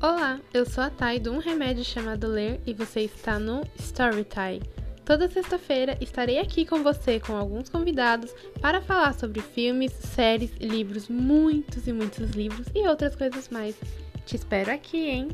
Olá, eu sou a Thay do Um Remédio Chamado Ler e você está no Storytime. Toda sexta-feira estarei aqui com você com alguns convidados para falar sobre filmes, séries, livros, muitos e muitos livros e outras coisas mais. Te espero aqui, hein?